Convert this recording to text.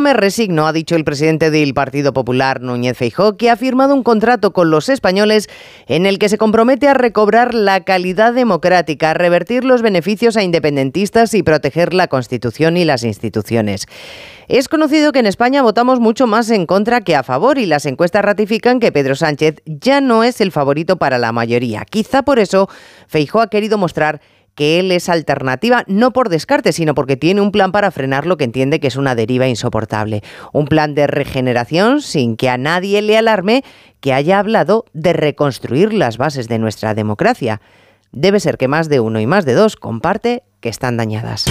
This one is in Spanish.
Me resigno, ha dicho el presidente del Partido Popular, Núñez Feijó, que ha firmado un contrato con los españoles en el que se compromete a recobrar la calidad democrática, a revertir los beneficios a independentistas y proteger la Constitución y las instituciones. Es conocido que en España votamos mucho más en contra que a favor y las encuestas ratifican que Pedro Sánchez ya no es el favorito para la mayoría. Quizá por eso Feijó ha querido mostrar que él es alternativa no por descarte, sino porque tiene un plan para frenar lo que entiende que es una deriva insoportable. Un plan de regeneración sin que a nadie le alarme que haya hablado de reconstruir las bases de nuestra democracia. Debe ser que más de uno y más de dos comparte que están dañadas.